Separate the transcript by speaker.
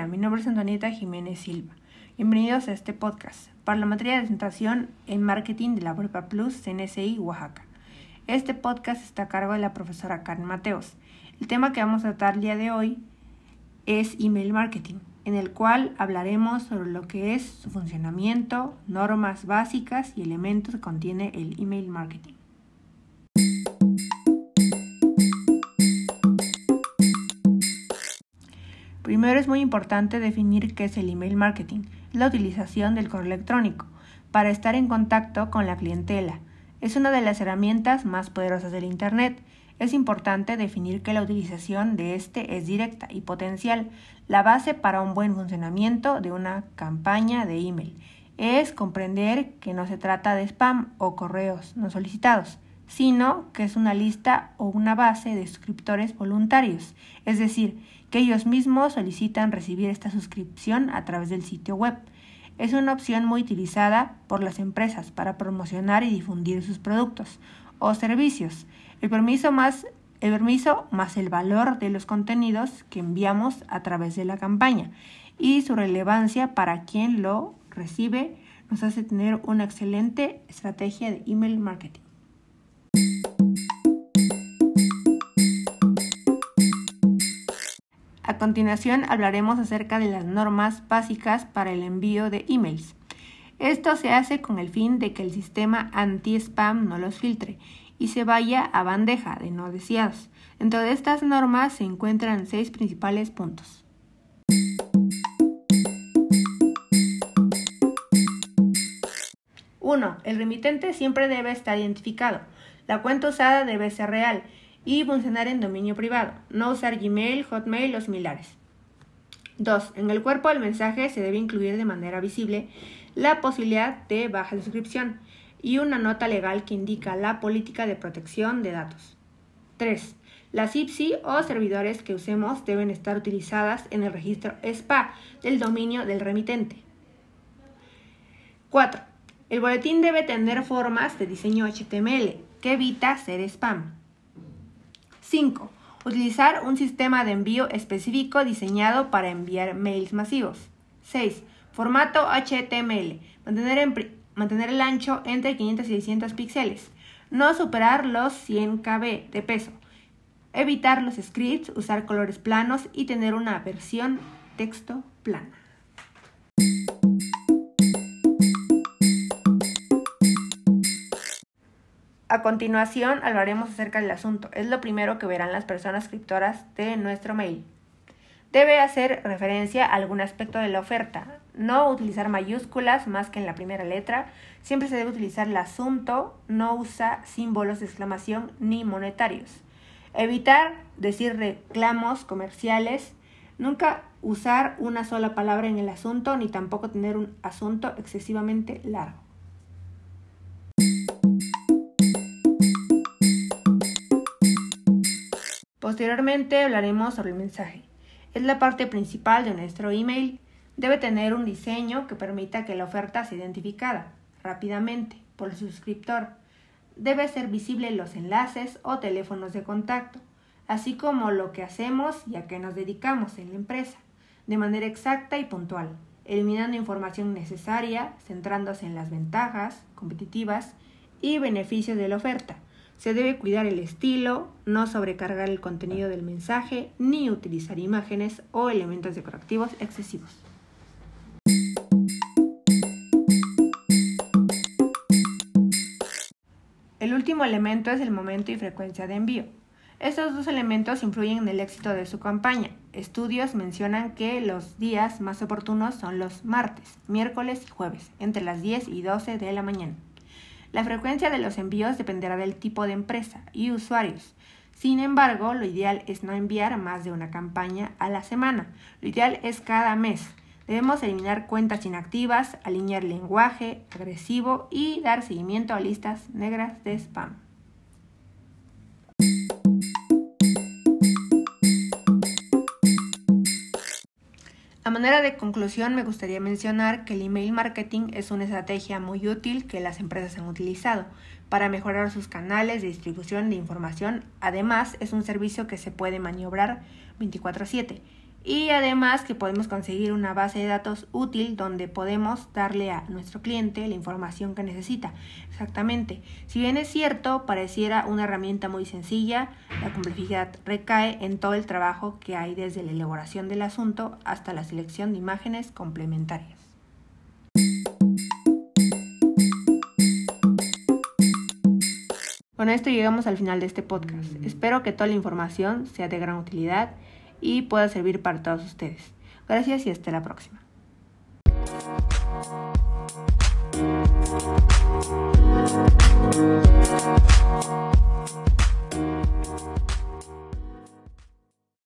Speaker 1: día, mi nombre es Antonieta Jiménez Silva. Bienvenidos a este podcast para la materia de presentación en marketing de la Prepa Plus CNSI Oaxaca. Este podcast está a cargo de la profesora Karen Mateos. El tema que vamos a tratar el día de hoy es email marketing, en el cual hablaremos sobre lo que es su funcionamiento, normas básicas y elementos que contiene el email marketing. Primero es muy importante definir qué es el email marketing, la utilización del correo electrónico, para estar en contacto con la clientela. Es una de las herramientas más poderosas del Internet. Es importante definir que la utilización de este es directa y potencial, la base para un buen funcionamiento de una campaña de email. Es comprender que no se trata de spam o correos no solicitados, sino que es una lista o una base de suscriptores voluntarios, es decir, que ellos mismos solicitan recibir esta suscripción a través del sitio web. Es una opción muy utilizada por las empresas para promocionar y difundir sus productos o servicios. El permiso más el permiso más el valor de los contenidos que enviamos a través de la campaña y su relevancia para quien lo recibe nos hace tener una excelente estrategia de email marketing. A continuación hablaremos acerca de las normas básicas para el envío de emails. Esto se hace con el fin de que el sistema anti-spam no los filtre y se vaya a bandeja de no deseados. Dentro de estas normas se encuentran seis principales puntos. 1. El remitente siempre debe estar identificado. La cuenta usada debe ser real y funcionar en dominio privado, no usar Gmail, Hotmail o similares. 2. En el cuerpo del mensaje se debe incluir de manera visible la posibilidad de baja suscripción y una nota legal que indica la política de protección de datos. 3. Las IPSI o servidores que usemos deben estar utilizadas en el registro SPA del dominio del remitente. 4. El boletín debe tener formas de diseño HTML que evita ser spam. 5. Utilizar un sistema de envío específico diseñado para enviar mails masivos. 6. Formato HTML. Mantener, mantener el ancho entre 500 y 600 píxeles. No superar los 100 KB de peso. Evitar los scripts, usar colores planos y tener una versión texto plana. A continuación hablaremos acerca del asunto. Es lo primero que verán las personas escritoras de nuestro mail. Debe hacer referencia a algún aspecto de la oferta. No utilizar mayúsculas más que en la primera letra. Siempre se debe utilizar el asunto. No usa símbolos de exclamación ni monetarios. Evitar decir reclamos comerciales. Nunca usar una sola palabra en el asunto ni tampoco tener un asunto excesivamente largo. Posteriormente hablaremos sobre el mensaje. Es la parte principal de nuestro email. Debe tener un diseño que permita que la oferta sea identificada rápidamente por el suscriptor. Debe ser visible los enlaces o teléfonos de contacto, así como lo que hacemos y a qué nos dedicamos en la empresa, de manera exacta y puntual, eliminando información necesaria, centrándose en las ventajas competitivas y beneficios de la oferta se debe cuidar el estilo, no sobrecargar el contenido del mensaje, ni utilizar imágenes o elementos decorativos excesivos. El último elemento es el momento y frecuencia de envío. Estos dos elementos influyen en el éxito de su campaña. Estudios mencionan que los días más oportunos son los martes, miércoles y jueves, entre las 10 y 12 de la mañana. La frecuencia de los envíos dependerá del tipo de empresa y usuarios. Sin embargo, lo ideal es no enviar más de una campaña a la semana. Lo ideal es cada mes. Debemos eliminar cuentas inactivas, alinear lenguaje agresivo y dar seguimiento a listas negras de spam. A manera de conclusión, me gustaría mencionar que el email marketing es una estrategia muy útil que las empresas han utilizado para mejorar sus canales de distribución de información. Además, es un servicio que se puede maniobrar 24/7. Y además que podemos conseguir una base de datos útil donde podemos darle a nuestro cliente la información que necesita. Exactamente. Si bien es cierto, pareciera una herramienta muy sencilla, la complejidad recae en todo el trabajo que hay desde la elaboración del asunto hasta la selección de imágenes complementarias. Con esto llegamos al final de este podcast. Espero que toda la información sea de gran utilidad y pueda servir para todos ustedes. Gracias y hasta la próxima.